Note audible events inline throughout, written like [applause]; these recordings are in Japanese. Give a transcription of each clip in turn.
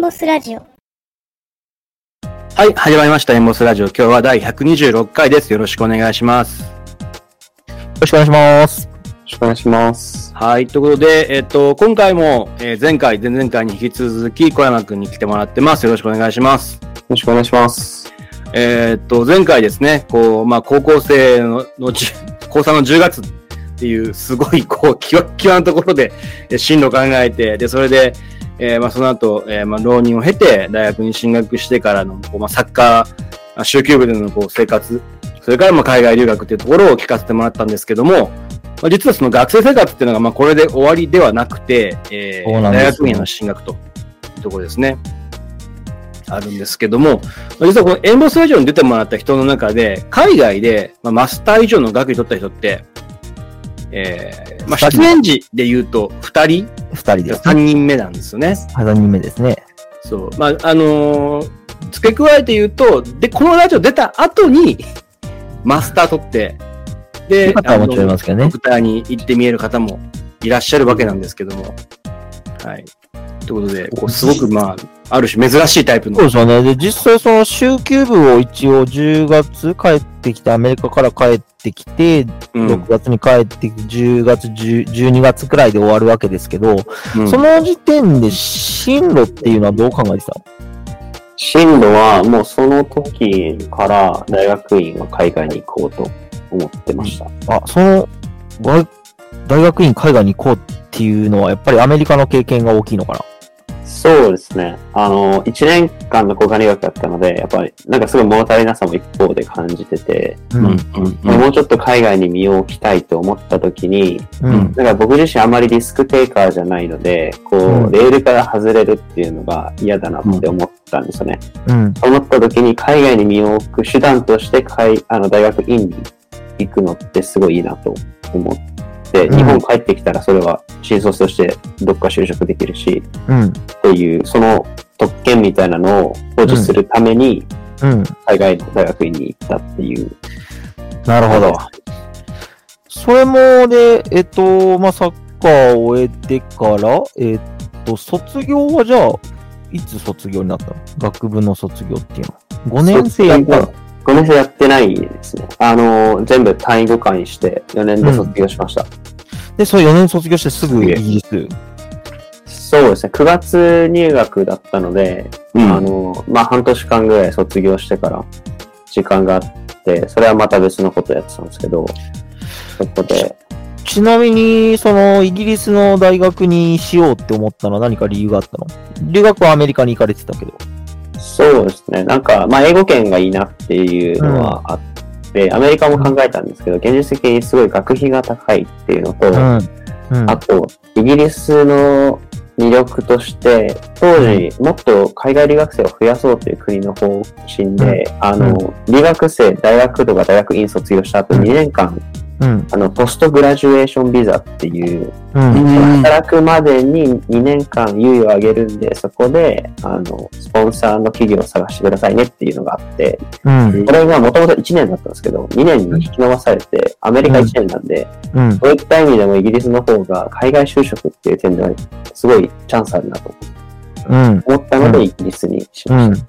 ンボスラジオ。はい、始まりました。エンボスラジオ。今日は第126回です。よろしくお願いします。よろしくお願いします。よろしくお願いします。はい、ということで、えっと、今回も、えー前回、前々回に引き続き、小山くんに来てもらってます。よろしくお願いします。よろしくお願いします。えーっと、前回ですね、こう、まあ、高校生の、のじゅ高3の10月っていう、すごい、こう、キワッキワのところで、え進路を考えて、で、それで、えーまあ、その後、えーまあ、浪人を経て、大学に進学してからの、こう、まあ、サッカー、あ週休部でのこう生活、それからまあ海外留学っていうところを聞かせてもらったんですけども、まあ、実はその学生生活っていうのが、まあ、これで終わりではなくて、えー大学院への進学というところですね。あるんですけども、まあ実はこのエンボスラジオに出てもらった人の中で、海外で、まあ、マスター以上の学位取った人って、えー、まあ、出演時で言うと、2人、二人です。3人目なんですよね。3人目ですね。そう。まあ、あのー付け加えて言うと、で、このラジオ出た後に、マスター取って、で、方はもちろんいますけどねドクターに行って見える方もいらっしゃるわけなんですけども。はい。ということで、こうすごく、まあ、ある種珍しいタイプの。そうですよね。で、実際その週休部を一応10月帰ってきて、アメリカから帰ってきて、うん。6月に帰ってきて、10月、10 12月くらいで終わるわけですけど、うん。その時点で進路っていうのはどう考えてた？の進路はもうその時から大学院は海外に行こうと思ってました。あ、その、が大学院海外に行こうっていうのは、やっぱりアメリカの経験が大きいのかな？そうですね。あの、1年間の交換留学だったので、やっぱりなんかすごい物足りなさも一方で感じてて、うん。うんもうちょっと海外に身を置きたいと思った時に、うん。うんなんか僕自身あまりリスクテイカーじゃないので、こう、うんレールから外れるっていうのが嫌だなって思ったんですよね。うん。思った時に海外に身を置く手段として海あの大学院に行くのってすごいいいなと思っ日本帰ってきたらそれは新卒としてどっか就職できるしうん。っていうその特権みたいなのを保持するためにうん。海外の大学院に行ったっていう。なるほど。それもで、えっと、まあ、サッカーを終えてから、えっと、卒業はじゃあ、いつ卒業になったの？学部の卒業っていうのは。5年生やったの？5年生やってないですね。あの、全部単位互換して4年で卒業しました。で、それ4年卒業してすぐイギリス？そうですね。9月入学だったので、うんあの、まあ、半年間ぐらい卒業してから時間があって、それはまた別のことやってたんですけど、そこで、ちなみに、その、イギリスの大学にしようって思ったのは何か理由があったの？留学はアメリカに行かれてたけど。そうですね。なんか、まあ、英語圏がいいなっていうのはあって、アメリカも考えたんですけど、現実的にすごい学費が高いっていうのと、うん。うんあ。と、イギリスの魅力として、当時、もっと海外留学生を増やそうという国の方針で、あの、留学生、大学とか大学院卒業した後うん2年間、うん。あの、ポストグラジュエーションビザっていう、うん。働くまでに2年間猶予をあげるんで、そこで、あの、スポンサーの企業を探してくださいねっていうのがあって、うん。これがもともと1年だったんですけど、2年に引き伸ばされて、アメリカ1年なんで、うん。そういった意味でもイギリスの方が海外就職っていう点ではすごいチャンスあるなとうん。思ったのうんでイギリスにしうましん。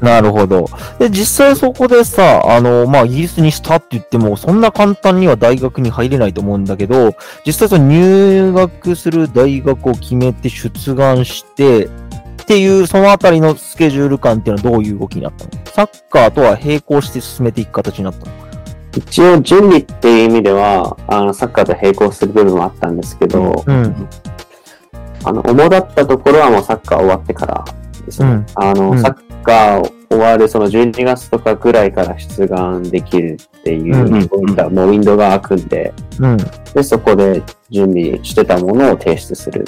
なるほど。で、実際そこでさ、あの、まあ、イギリスにしたって言っても、そんな簡単には大学に入れないと思うんだけど、実際その入学する大学を決めて出願して、っていう、そのあたりのスケジュール感っていうのはどういう動きになったの？サッカーとは並行して進めていく形になったの？た。一応準備っていう意味では、あの、サッカーと並行する部分はあったんですけど、うん。あの、主だったところはもうサッカー終わってからですね。うんあの、うんサッカー終わるその12月とかぐらいから出願できるっていう、うんそういったもうウィンドウが開くんで、うん。で、そこで準備してたものを提出する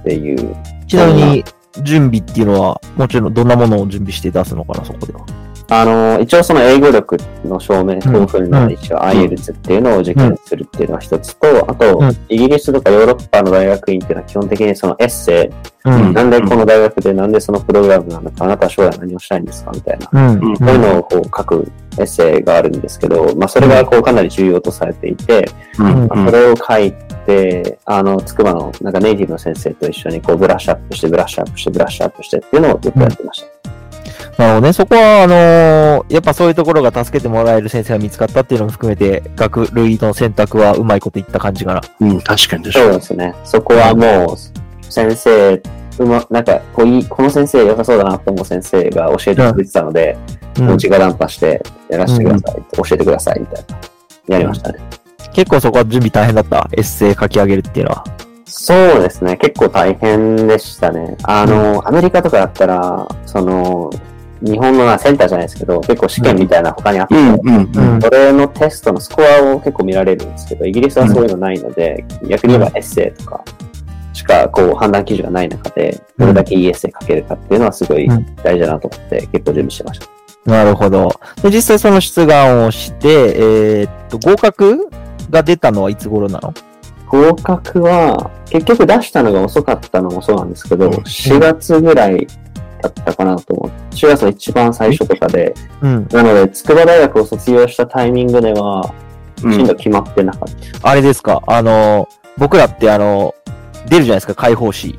っていう。ちなみに、準備っていうのは、もちろんどんなものを準備して出すのかな、そこでは。あの、一応その英語力の証明、 TOEFL の一応 IELTS っていうのを受験するっていうのが一つと、あとうん、イギリスとかヨーロッパの大学院っていうのは基本的にそのエッセイ、うん。なんでこの大学でなんでそのプログラムなのか、あなたは将来何をしたいんですかみたいな。うん。うんそういうのをこう書くエッセイがあるんですけど、まあそれがこうかなり重要とされていて、うんまあそれを書いて、あの、つくばのなんかネイティブの先生と一緒にこうブラッシュアップして、ブラッシュアップして、ブラッシュアップしてっていうのをずっとやってました。なるほどね。そこは、あのーやっぱそういうところが助けてもらえる先生が見つかったっていうのも含めて、学類の選択はうまいこといった感じかな。うん、確かに確そう。ですね。そこはもう、先生、うま、なんかこういい、この先生良さそうだなと思う先生が教えてくれてたので、うんもう直談判してやらせてください、教えてくださいみたいな。やりましたね。結構そこは準備大変だった？エッセイ書き上げるっていうのは。そうですね。結構大変でしたね。あの、アメリカとかだったら、その、日本のセンターじゃないですけど、結構試験みたいな他にあって。それのテストのスコアを結構見られるんですけど、イギリスはそういうのないので、逆に言えばエッセイとかしかこう判断基準がない中で、どれだけいいエッセイ書けるかっていうのはすごいうん大事だなと思って結構準備してました。なるほど。で、実際その出願をして、えーっと、合格が出たのはいつ頃なの合格は、結局出したのが遅かったのもそうなんですけど、うん4月ぐらいだったかなと思う。4月の一番最初とかで、うん。なので、筑波大学を卒業したタイミングでは、うん進路決まってなかった。あれですか、あの、僕らってあの、出るじゃないですか、解放誌。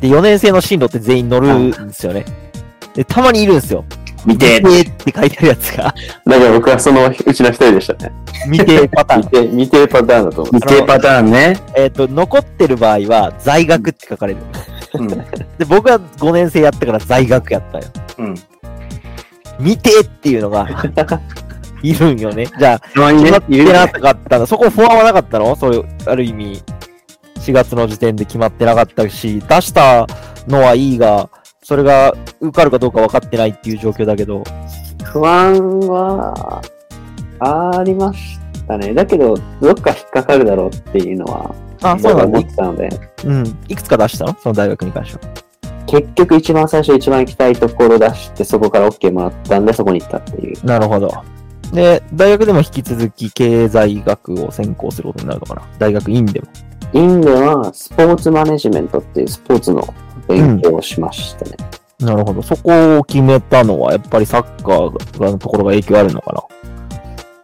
で、4年生の進路って全員乗るんですよね。で、たまにいるんですよ。見て、って書いてあるやつが、だから僕はそのうちの一人でしたね。未定パターン。[laughs] 未定、未定パターンだと思う。見てパターンね。えっと、残ってる場合は、在学って書かれる。うん。[laughs] で、僕は5年生やったから在学やったよ。うん。未定っていうのが、[laughs] いるんよね。じゃあ、決まっ、てなかったの？そこ不安はなかったの？そういう、ある意味、4月の時点で決まってなかったし、出したのはいいが、それが受かるかどうか分かってないっていう状況だけど。不安は、ありましたね。だけど、どっか引っかかるだろうっていうのは、あ、そうなんだ思っ。てたので、うん。いくつか出したの？その大学に関しては。結局一番最初一番行きたいところ出して、そこから OK もらったんで、そこに行ったっていう。なるほど。で、大学でも引き続き経済学を専攻することになるのかな？大学院でも。インでは、スポーツマネジメントっていうスポーツの勉強をしましたね。なるほど。そこを決めたのは、やっぱりサッカーのところが影響あるのかな？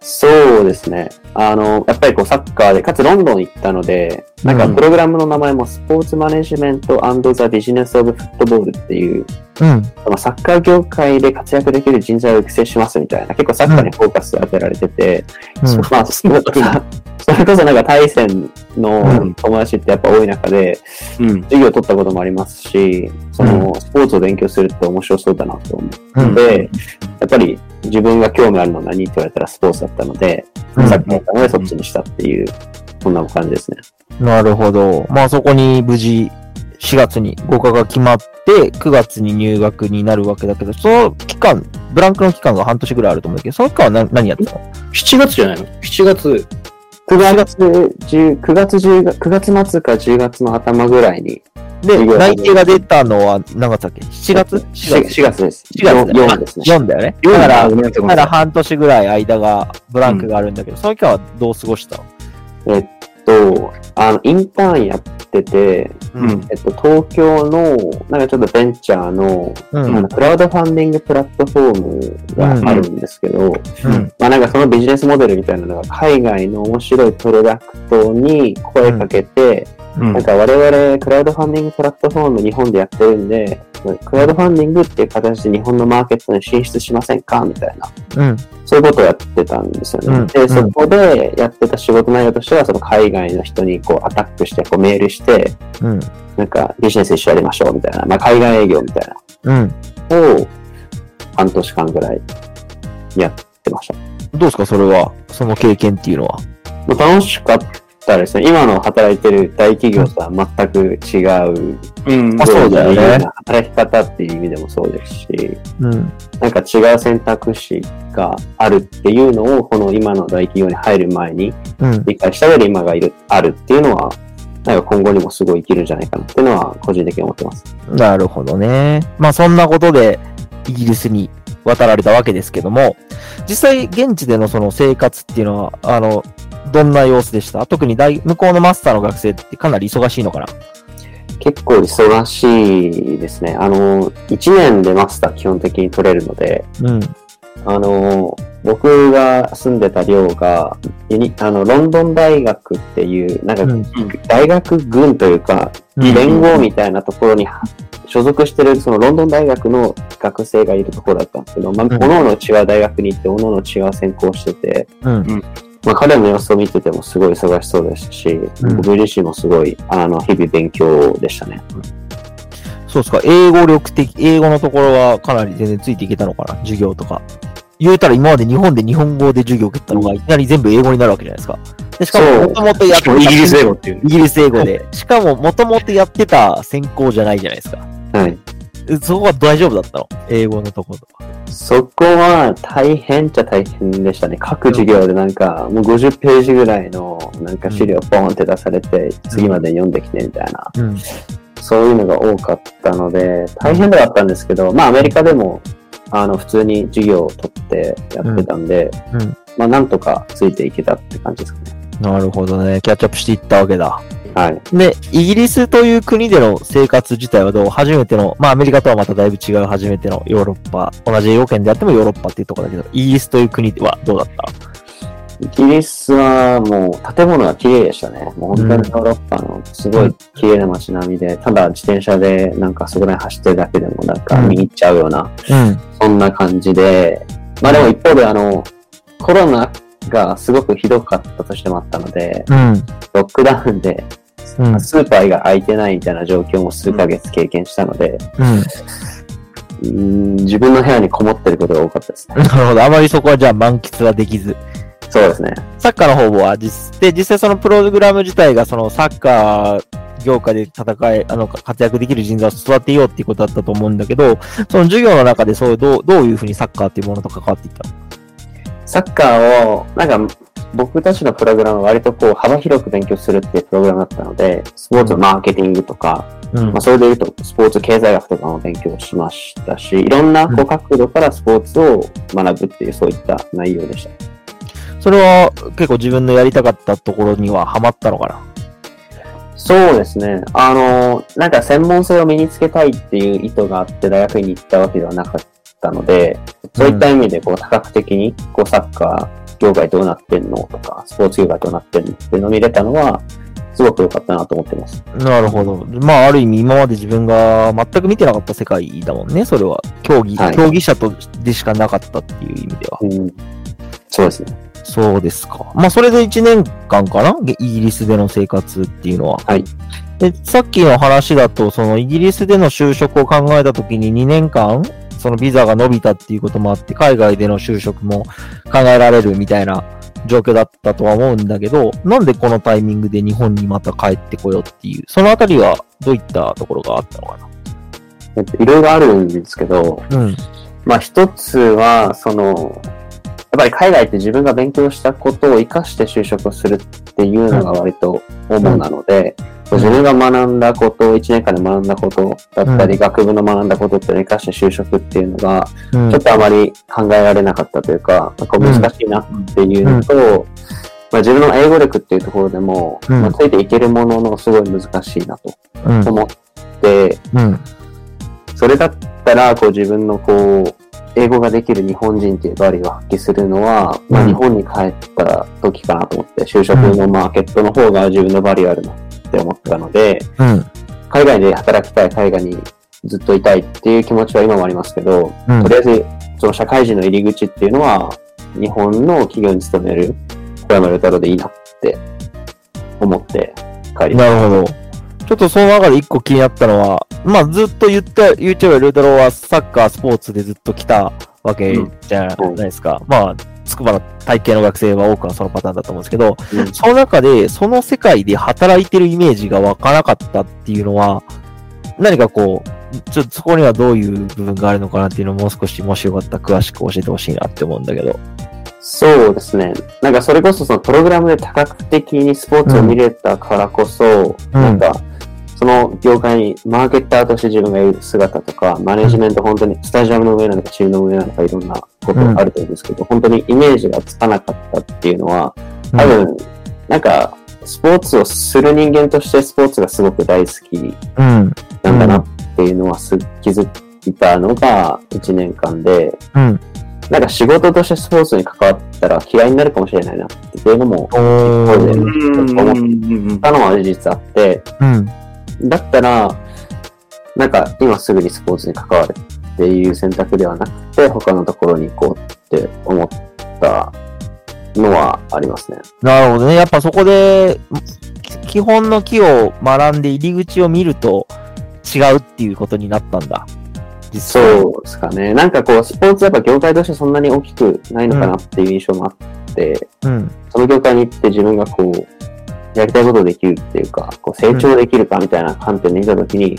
そうですね。あの、やっぱりこうサッカーで、かつロンドン行ったので、なんかうんプログラムの名前もスポーツマネジメント &The Business of Football っていう、うん。まあサッカー業界で活躍できる人材を育成しますみたいな、結構サッカーにフォーカス当てられてて、うんまあ、そそれこそなんか対戦うのん友達ってやっぱ多い中で、うん。授業を取ったこともありますし、そのスポーツを勉強するって面白そうだなと思うん。って、やっぱり自分が興味あるのは何って言われたらスポーツだったので、うんサッカーだったのでそっちにしたっていう、そんな感じですね。なるほど。まあそこに無事4月に合格が決まって、9月に入学になるわけだけど、その期間、ブランクの期間が半年ぐらいあると思うけど、その期間は何何やってたの？7月じゃないの ?7 月。9月、10 9月10月、9月末か10月の頭ぐらいに、で、内定が出たのは何月だっけ ?7 月？4, 4月です。4月だよね4ですね。4だよね。だだから、だめんなさ半年ぐらい間が、ブランクがあるんだけど、その期間はどう過ごした？のえっと、あの、インターンやってて、うんえっと、東京の、なんかちょっとベンチャーの、うん。クラウドファンディングプラットフォームがあるんですけど、うん。まあなんかそのビジネスモデルみたいなのが海外の面白いプロダクトに声かけて、うんなんか我々クラウドファンディングプラットフォーム日本でやってるんで、クラウドファンディングっていう形で日本のマーケットに進出しませんか？みたいな。うん。そういうことをやってたんですよね。うんで、そこでやってた仕事内容としては、その海外の人にこうアタックしてこうメールして、うん。なんかビジネス一緒やりましょうみたいな、まあ海外営業みたいうん。を半年間ぐらいやってました。どうですかそれは、その経験っていうのは？まあ楽しかったですね。今の働いてる大企業とは全く違う、うんあそうだよね働き方っていう意味でもそうですし、うん。なんか違う選択肢があるっていうのを、この今の大企業に入る前にうん。理解した上で今がいる、あるっていうのは、なんか今後にもすごい生きるんじゃないかなっていうのは個人的に思ってます。なるほどね。まあそんなことで、イギリスに渡られたわけですけども、実際現地でのその生活っていうのは、あの、どんな様子でした？特に大向こうのマスターの学生ってかなり忙しいのかな？結構忙しいですね。あの、1年でマスター基本的に取れるので、うん。あの、僕が住んでた寮が、あの、ロンドン大学っていう、なんか、うん大学群というか、うん連合みたいなところに所属してる、そのロンドン大学の学生がいるところだったんですけど、まあ、ん各々違う大学に行って、各々違う専攻してて、うん。まあ、彼の様子を見ててもすごい忙しそうですし、うん僕自身もすごい、あの、日々勉強でしたね。そうですか。英語力的、英語のところはかなり全然ついていけたのかな？授業とか。言うたら今まで日本で日本語で授業を受けたのが、いきなり全部英語になるわけじゃないですか。でしかも、もともとやってたイギリス英語っていう。イギリス英語で。しかも、もともとやってた専攻じゃないじゃないですか。はい。そこは大丈夫だったの？英語のところとか。そこは大変っちゃ大変でしたね。各授業でなんか、もう50ページぐらいのなんか資料ポンって出されて、次まで読んできてみたいな、うん。そういうのが多かったので、大変ではあったんですけど、まあアメリカでも、あの、普通に授業を取ってやってたんで、うんうんまあなんとかついていけたって感じですかね。なるほどね。キャッチアップしていったわけだ。はい。で、イギリスという国での生活自体はどう？初めての、まあアメリカとはまただいぶ違う初めてのヨーロッパ、同じ英語圏であってもヨーロッパっていうところだけど、イギリスという国ではどうだった？イギリスはもう建物が綺麗でしたね。もう本当にヨーロッパのすごい綺麗な街並みで、ただ自転車でなんかそこら辺走ってるだけでもなんか見入っちゃうような、うん。そんな感じで、まあでも一方であの、コロナがすごくひどかったとしてもあったので、うん。ロックダウンでうん。スーパーが開いてないみたいな状況も数ヶ月経験したので、うん。自分の部屋にこもってることが多かったですね。なるほど。あまりそこはじゃあ満喫はできず。そうですね。サッカーの方は実、で、実際そのプログラム自体がそのサッカー業界で戦え、あの、活躍できる人材を育てようっていうことだったと思うんだけど、その授業の中でそう、どう、どういうふうにサッカーっていうものと関わっていったの？サッカーを、なんか、僕たちのプログラムは割とこう幅広く勉強するっていうプログラムだったので、スポーツのマーケティングとか、うんまあ、それで言うとスポーツ経済学とかも勉強しましたし、いろんなこう角度からスポーツを学ぶっていうそういった内容でした。それは結構自分のやりたかったところにはハマったのかな？そうですね。あの、なんか専門性を身につけたいっていう意図があって大学に行ったわけではなかったので、そういった意味でこう多角的にこうサッカー業界どうなってんのとか、スポーツ業界どうなってんのっていうのを見れたのは、すごく良かったなと思ってます。なるほど。まあ、ある意味今まで自分が全く見てなかった世界だもんね、それは。競技、はい競技者とでしかなかったっていう意味では。うん。そうですね。そうですか。まあ、それで1年間かな？イギリスでの生活っていうのは。はい。で、さっきの話だと、そのイギリスでの就職を考えたときに2年間、そのビザが伸びたっていうこともあって、海外での就職も考えられるみたいな状況だったとは思うんだけど、なんでこのタイミングで日本にまた帰ってこようっていう、そのあたりはどういったところがあったのかえっと、いろいろあるんですけど、なうん。まあ一つは、その、やっぱり海外って自分が勉強したことを活かして就職をするっていうのが割と主なので、うん自分が学んだこと、1年間で学んだことだったり、うん。学部の学んだことっていうのを活かして就職っていうのが、うん。ちょっとあまり考えられなかったというか、なん。か難しいなっていうのと、まあ、自分の英語力っていうところでも、うん。まあ、ついていけるもののすごい難しいなとうん。思って、うん。それだったら、こう自分のこう、英語ができる日本人っていうバリューを発揮するのは、まあうん日本に帰った時かなと思って、就職のマーケットの方が自分のバリューあるなって思ったので、うん。海外で働きたい、海外にずっといたいっていう気持ちは今もありますけど、うんとりあえず、その社会人の入り口っていうのは、日本の企業に勤める小山良太郎でいいなって思って帰りましなるほど。ちょっとその中で一個気になったのは、まあずっと言った、YouTube ルードローはサッカー、スポーツでずっと来たわけじゃないですか。まあ、筑波の体系の学生は多くはそのパターンだと思うんですけど、た。うんその中で、その世界で働いてるイメージが湧かなかったっていうのは、何かこう、ちょっとそこにはどういう部分があるのかなっていうのをもう少し、もしよかったら詳しく教えてほしいなって思うんだけど。そうですね。なんかそれこそそのプログラムで多角的にスポーツを見れたからこそ、うんなんかその業界にマーケッターとして自分がいる姿とか、マネジメント本当にスタジアムの上なのかチームの上なのかいろんなことあると思うんですけど、本当にイメージがつかなかったっていうのは、多分、なんか、スポーツをする人間としてスポーツがすごく大好きうん。なんだなっていうのはす気づいたのが1年間で、うん。なんか仕事としてスポーツに関わったら嫌いになるかもしれないなっていうのもおそうだよねー。うん。たのは事実あって、うん。だったら、なんか今すぐにスポーツに関わるっていう選択ではなくて、他のところに行こうって思ったのはありますね。なるほどね。やっぱそこで、き基本の木を学んで入り口を見ると違うっていうことになったんだ。実際。そうですかね。なんかこう、スポーツやっぱ業界としてそんなに大きくないのかなっていう印象もあって、うん。その業界に行って自分がこう、やりたいことできるっていうか、こう成長できるかみたいな観点で見たときに、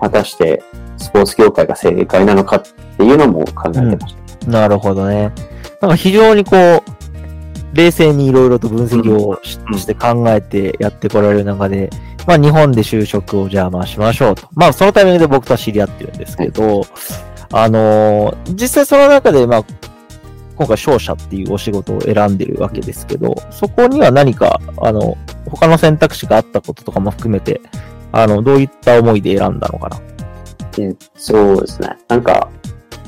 果たしてスポーツ業界が正解なのかっていうのも考えてました。なるほどね。なんか非常にこう、冷静にいろいろと分析をし,、うんて考えてやってこられる中で、まあ日本で就職をじゃあまあしましょうと。まあそのタイミングで僕とは知り合ってるんですけど、あのー実際その中でまあ、今回商社っていうお仕事を選んでるわけですけど、そこには何か、あの、他の選択肢があったこととかも含めて、あの、どういった思いで選んだのかな？でそうですね。なんか、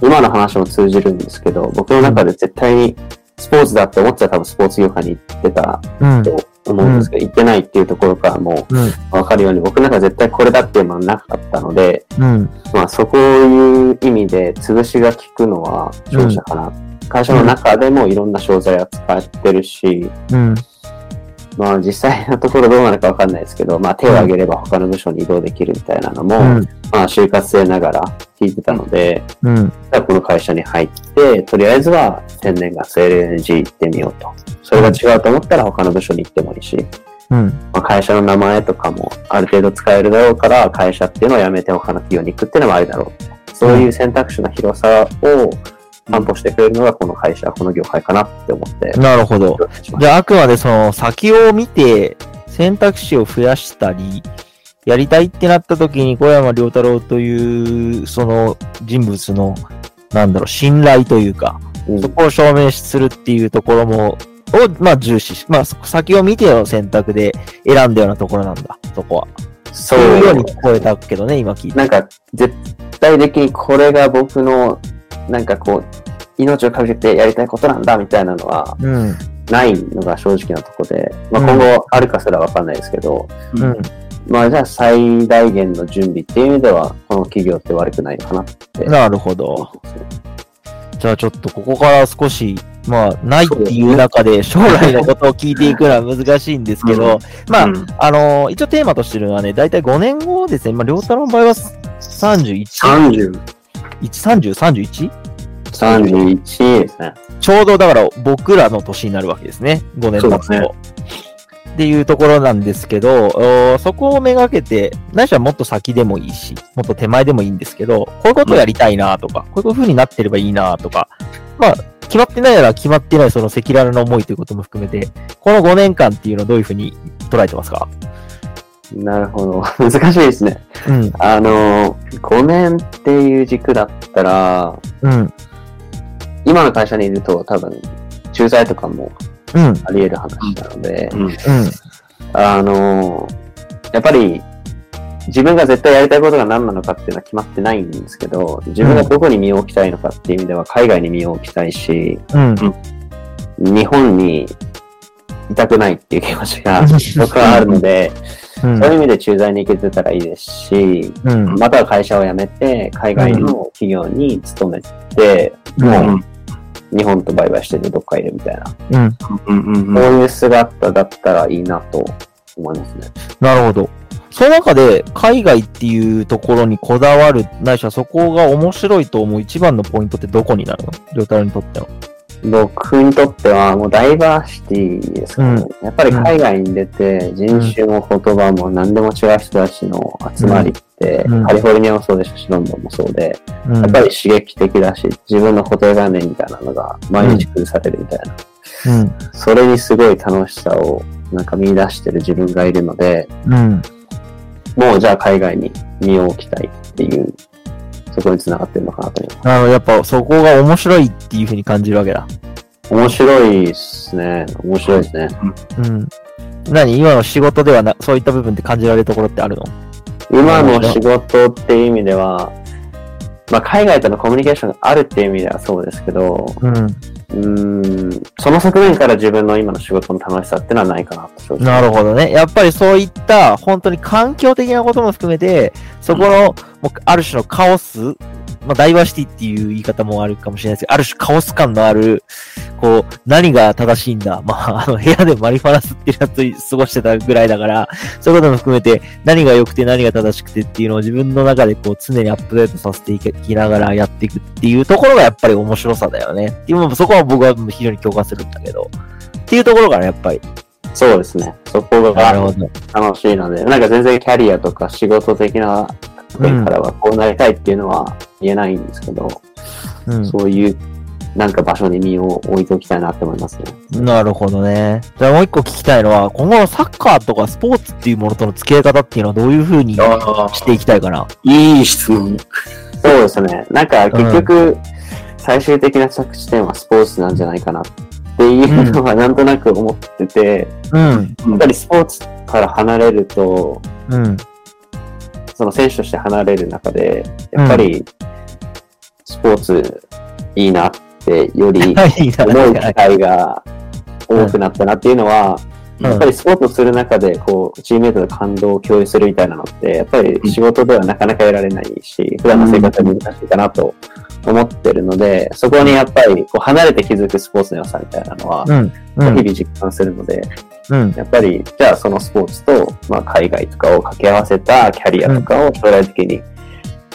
今の話も通じるんですけど、僕の中で絶対にスポーツだって思ってたら多分スポーツ業界に行ってたうん。と思うんですけど、行ってないっていうところからもうん。わかるように、僕の中で絶対これだっていうのはなかったので、うん。まあそこいう意味で潰しが効くのは商社かな。会社の中でもいろんな商材扱ってるし、うん。まあ実際のところどうなるかわかんないですけど、まあ手を挙げれば他の部署に移動できるみたいなのも、うん。まあ就活生ながら聞いてたので、うん。じゃあこの会社に入って、とりあえずは天然ガス LNG 行ってみようと。それが違うと思ったら他の部署に行ってもいいし、うん。まあ、会社の名前とかもある程度使えるだろうから、会社っていうのを辞めて他の企業に行くっていうのもありだろう。そういう選択肢の広さを担保してくれるのがこの会社、この業界かなって思って。なるほど。じゃあ、あくまでその先を見て選択肢を増やしたり、やりたいってなった時に小山良太郎というその人物の、なんだろう、信頼というか、うんそこを証明するっていうところも、を、まあ重視し、まあそ先を見ての選択で選んだようなところなんだ、そこは。そそういうように聞こえたけどね、今聞いて。なんか、絶対的にこれが僕の、なんかこう、命をかけてやりたいことなんだみたいなのはうん。ないのが正直なとこで、まあ、うん今後あるかすらわかんないですけど、うん。まあじゃあ最大限の準備っていう意味では、この企業って悪くないのかなってなるほど。じゃあちょっとここから少し、まあ、ないっていう中で将来のことを聞いていくのは難しいんですけど、まあ、うんあのー一応テーマとしてるのはね、だいたい5年後ですね。まあ、良太郎の場合は 31? 30。30、31? 31ですね。ちょうどだから僕らの年になるわけですね。5年経つと。っていうところなんですけど、そこをめがけて、ないしはもっと先でもいいし、もっと手前でもいいんですけど、こういうことをやりたいなとか、こういう風になってればいいなとか、まあ、決まってないなら決まってないその赤裸々な思いということも含めて、この5年間っていうのをどういう風に捉えてますか？なるほど。[laughs] 難しいですね。うん、あの、5年っていう軸だったら、うん、今の会社にいると多分、駐在とかもうん、あり得る話なので、うん。うん、あの、やっぱり、自分が絶対やりたいことが何なのかっていうのは決まってないんですけど、自分がどこに身を置きたいのかっていう意味では海外に身を置きたいし、うん、日本にいたくないっていう気持ちが [laughs] 僕はあるので、うんそういう意味で駐在に行けてたらいいですし、うん、または会社を辞めて、海外の企業に勤めて、もう日本とバイバイしててどっかいるみたいな、うん、うん。うん。こういう姿だったらいいなと思いますね。なるほど。その中で、海外っていうところにこだわる、ないしはそこが面白いと思う一番のポイントってどこになるの？良太郎にとっての。僕にとってはもうダイバーシティですかね。やっぱり海外に出て人種も言葉も何でも違う人たちの集まりって、うん。カリフォルニアもそうですし、ロンドンもそうで、うん、やっぱり刺激的だし、自分の固定概念みたいなのが毎日崩されるみたいな。うん、それにすごい楽しさをなんか見出してる自分がいるので、うん、もうじゃあ海外に身を置きたいっていう、そこに繋がってるのかなと思います。あの、やっぱそこが面白いっていうふうに感じるわけだ。面白いですね。面白いですね。うん。何今の仕事ではな、そういった部分で感じられるところってあるの？今の仕事っていう意味では、まあ、海外とのコミュニケーションがあるっていう意味ではそうですけど、うん。うーん、その側面から自分の今の仕事の楽しさってのはないかなと。なるほどね。やっぱりそういった、本当に環境的なことも含めて、そこの、もうある種のカオス、まあ、ダイバーシティっていう言い方もあるかもしれないですけど、ある種カオス感のある、こう、何が正しいんだ。まあ、あの、部屋でマリファナスっていうやつ過ごしてたぐらいだから、そういうことも含めて、何が良くて何が正しくてっていうのを自分の中でこう、常にアップデートさせていきながらやっていくっていうところがやっぱり面白さだよね。っていうのもそこは僕は非常に共感するんだけど。っていうところからやっぱり。そうですね。そこなが。楽しいので、なんか全然キャリアとか仕事的な面からはこうなりたいっていうのは言えないんですけど、うん。そういうなんか場所に身を置いておきたいなって思いますね。なるほどね。じゃあもう一個聞きたいのは、今後のサッカーとかスポーツっていうものとの付き合い方っていうのはどういう風にあしていきたいかな？いい質問。そうですね。なんか結局、最終的な着地点はスポーツなんじゃないかなっていうのはなんとなく思ってて、うん。やっぱりスポーツから離れると、うん。その選手として離れる中で、やっぱりスポーツいいなってより [laughs] 思う機会が多くなったなっていうのは、うん。やっぱりスポーツをする中で、こう、チームメイトの感動を共有するみたいなのって、やっぱり仕事ではなかなか得られないし、普段の生活は難しいかなと思ってるので、そこにやっぱり、こう、離れて気づくスポーツの良さみたいなのは。日々実感するので、うん。やっぱり、じゃあそのスポーツと、まあ、海外とかを掛け合わせたキャリアとかを将来的に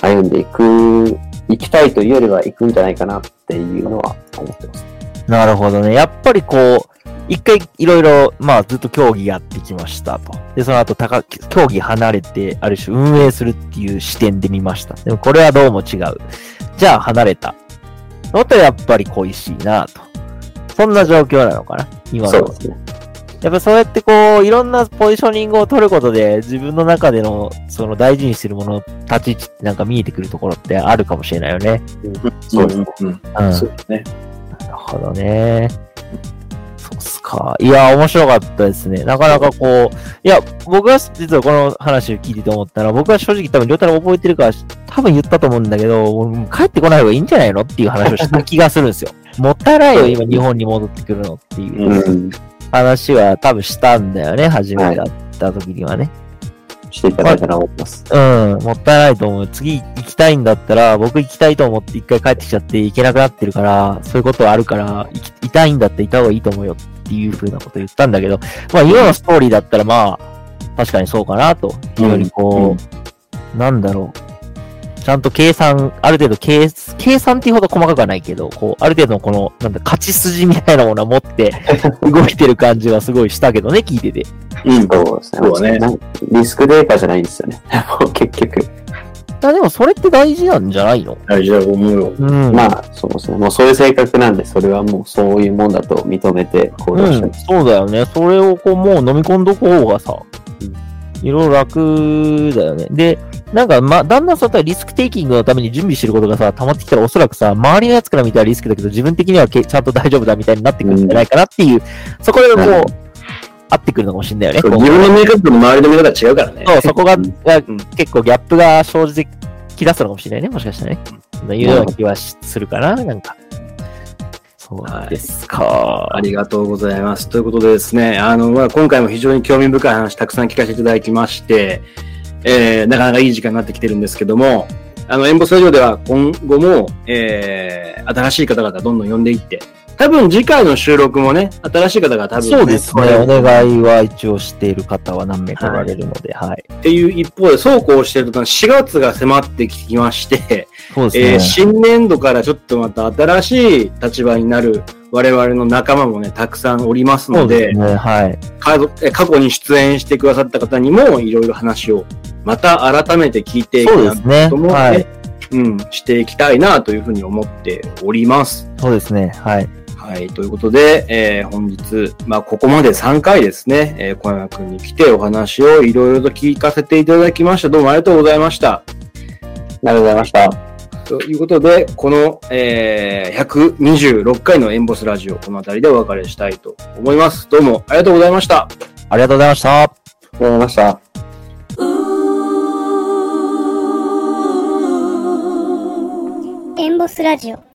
歩んでいく、行きたいというよりは行くんじゃないかなっていうのは思ってます。なるほどね。やっぱりこう、一回いろいろ、まあずっと競技やってきましたと。で、その後、たか競技離れて、ある種運営するっていう視点で見ました。でもこれはどうも違う。じゃあ離れた。のとやっぱり恋しいなと。そんな状況なのかな今のそうで。すね。やっぱそうやってこう、いろんなポジショニングを取ることで、自分の中での、その大事にしてるもの、立ち位置ってなんか見えてくるところってあるかもしれないよね。そうですね。うん。うん。そうですね。なるほどね。そうっすか。いや、面白かったですね。なかなかこう、いや、僕は実はこの話を聞いてて思ったら、僕は正直多分、りょう覚えてるから、多分言ったと思うんだけど、帰ってこない方がいいんじゃないのっていう話をした気がするんですよ。もったいないよ、今日本に戻ってくるのっていううん。話は多分したんだよね、初めて会った時にはね。していただいたら思います。うん、もったいないと思う。次行きたいんだったら、僕行きたいと思って一回帰ってきちゃって行けなくなってるから、そういうことはあるから、行きいたいんだったらいた方がいいと思うよっていう風なこと言ったんだけど、まあ今のストーリーだったらまあ、確かにそうかなと。非常にこう、なんだろう。ちゃんと計算、ある程度計、計算っていうほど細かくはないけど、こう、ある程度のこの、なんだ、勝ち筋みたいなものを持って [laughs] 動いてる感じはすごいしたけどね、聞いてて。うん。そうですね。そうだねリスクデータじゃないんですよね。も [laughs] う結局。あでもそれって大事なんじゃないの？大事だと思うよ。うん。まあ、そうですね。もうそういう性格なんで、それはもうそういうもんだと認めて行動してうんそうだよね。それをこう、もう飲み込んどく方がさ、いろいろ楽だよね。で、なんか、ま、だんだんそういったリスクテイキングのために準備してることがさ、溜まってきたらおそらくさ、周りのやつから見たらリスクだけど、自分的にはけちゃんと大丈夫だみたいになってくるんじゃないかなっていう、そこでこう、うん合ってくるのかもしれないよね。自分の見え方と周りの見え方が違うからね。そう、そこが、うん結構ギャップが生じてきだすのかもしれないね、もしかしたらね。そいうような気はしするかな、なんか。そうですか。ありがとうございます。ということでですね、あの、まあ、今回も非常に興味深い話たくさん聞かせていただきまして、えー、なかなかいい時間になってきてるんですけども、あの、エンボスラジオでは今後も、えー、新しい方々どんどん呼んでいって、多分次回の収録もね、新しい方が多分、そうですね。お願いは一応している方は何名かおられるので、はい。っていう一方で、そうこうしてると4月が迫ってきまして、そうですね。えー新年度からちょっとまた新しい立場になる我々の仲間もね、たくさんおりますそうので、ですね。はい。過去に出演してくださった方にもいろいろ話をまた改めて聞いていくなそうですね。と思って、はい。うん、していきたいなというふうに思っております。そうですね。はい。はい。ということで、えー本日、まあ、ここまで3回ですね、えー小山くんに来てお話をいろいろと聞かせていただきました。どうもありがとうございました。ありがとうございました。ということで、この、えー126回のエンボスラジオ、この辺りでお別れしたいと思います。どうもありがとうございました。ありがとうございました。ありがとうございました。エンボスラジオ。